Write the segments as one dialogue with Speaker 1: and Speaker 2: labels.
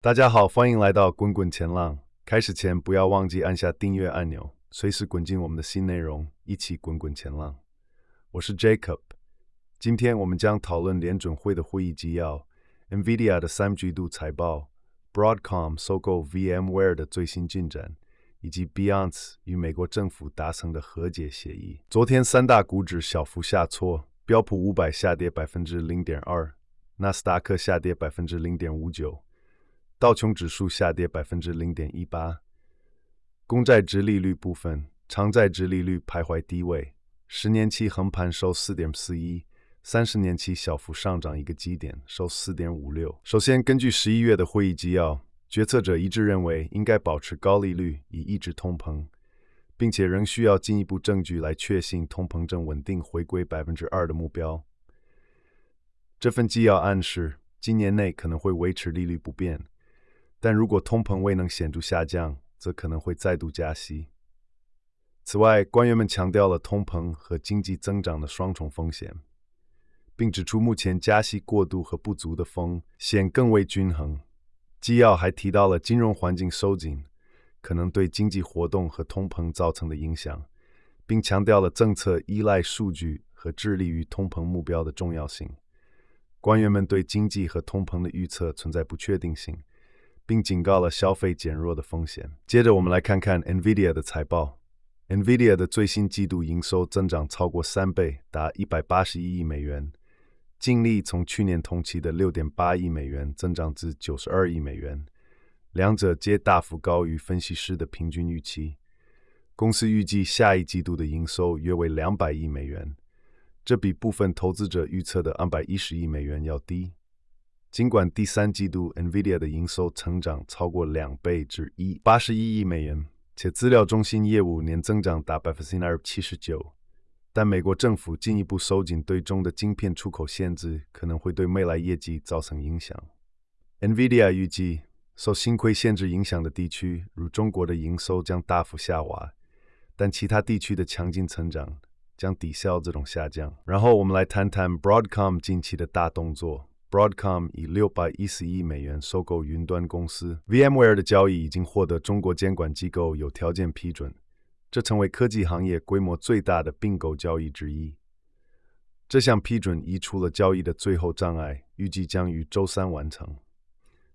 Speaker 1: 大家好，欢迎来到滚滚前浪。开始前不要忘记按下订阅按钮，随时滚进我们的新内容，一起滚滚前浪。我是 Jacob，今天我们将讨论联准会的会议纪要、NVIDIA 的三季度财报、Broadcom 收购 VMware 的最新进展，以及 Binance 与美国政府达成的和解协议。昨天三大股指小幅下挫，标普五百下跌百分之零点二，纳斯达克下跌百分之零点五九。道琼指数下跌百分之零点一八，公债殖利率部分，长债殖利率徘徊低位，十年期横盘收四点四一，三十年期小幅上涨一个基点，收四点五六。首先，根据十一月的会议纪要，决策者一致认为应该保持高利率以抑制通膨，并且仍需要进一步证据来确信通膨正稳定回归百分之二的目标。这份纪要暗示，今年内可能会维持利率不变。但如果通膨未能显著下降，则可能会再度加息。此外，官员们强调了通膨和经济增长的双重风险，并指出目前加息过度和不足的风险更为均衡。纪要还提到了金融环境收紧可能对经济活动和通膨造成的影响，并强调了政策依赖数据和致力于通膨目标的重要性。官员们对经济和通膨的预测存在不确定性。并警告了消费减弱的风险。接着，我们来看看 NVIDIA 的财报。NVIDIA 的最新季度营收增长超过三倍，达一百八十一亿美元，净利从去年同期的六点八亿美元增长至九十二亿美元，两者皆大幅高于分析师的平均预期。公司预计下一季度的营收约为两百亿美元，这比部分投资者预测的二百一十亿美元要低。尽管第三季度 NVIDIA 的营收成长超过两倍至一八十一亿美元，且资料中心业务年增长达百分之二七十九，但美国政府进一步收紧对中的晶片出口限制，可能会对未来业绩造成影响。NVIDIA 预计，受新规限制影响的地区，如中国的营收将大幅下滑，但其他地区的强劲成长将抵消这种下降。然后，我们来谈谈 Broadcom 近期的大动作。Broadcom 以六百一十亿美元收购云端公司 VMware 的交易已经获得中国监管机构有条件批准，这成为科技行业规模最大的并购交易之一。这项批准移除了交易的最后障碍，预计将于周三完成。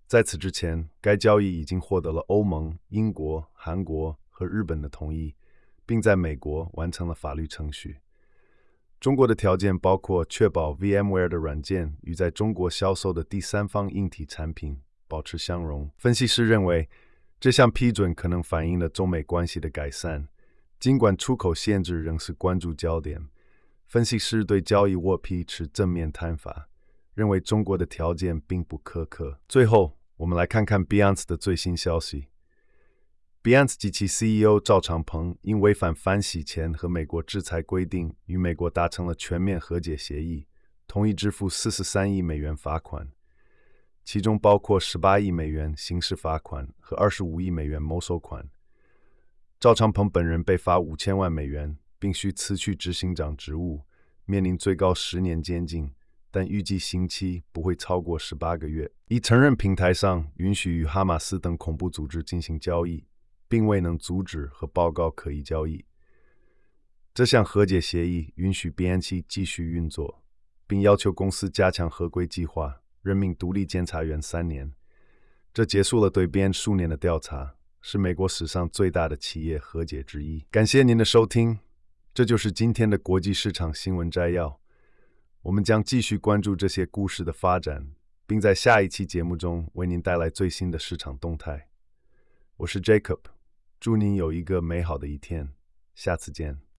Speaker 1: 在此之前，该交易已经获得了欧盟、英国、韩国和日本的同意，并在美国完成了法律程序。中国的条件包括确保 VMware 的软件与在中国销售的第三方硬体产品保持相容。分析师认为，这项批准可能反映了中美关系的改善，尽管出口限制仍是关注焦点。分析师对交易获批持正面看法，认为中国的条件并不苛刻。最后，我们来看看 Binance 的最新消息。Binance 及其 CEO 赵长鹏因违反反洗钱和美国制裁规定，与美国达成了全面和解协议，同意支付四十三亿美元罚款，其中包括十八亿美元刑事罚款和二十五亿美元没收款。赵长鹏本人被罚五千万美元，并需辞去执行长职务，面临最高十年监禁，但预计刑期不会超过十八个月。已承认平台上允许与哈马斯等恐怖组织进行交易。并未能阻止和报告可疑交易。这项和解协议允许 BNC 继续运作，并要求公司加强合规计划，任命独立监察员三年。这结束了对 BN 数年的调查，是美国史上最大的企业和解之一。感谢您的收听，这就是今天的国际市场新闻摘要。我们将继续关注这些故事的发展，并在下一期节目中为您带来最新的市场动态。我是 Jacob。祝您有一个美好的一天，下次见。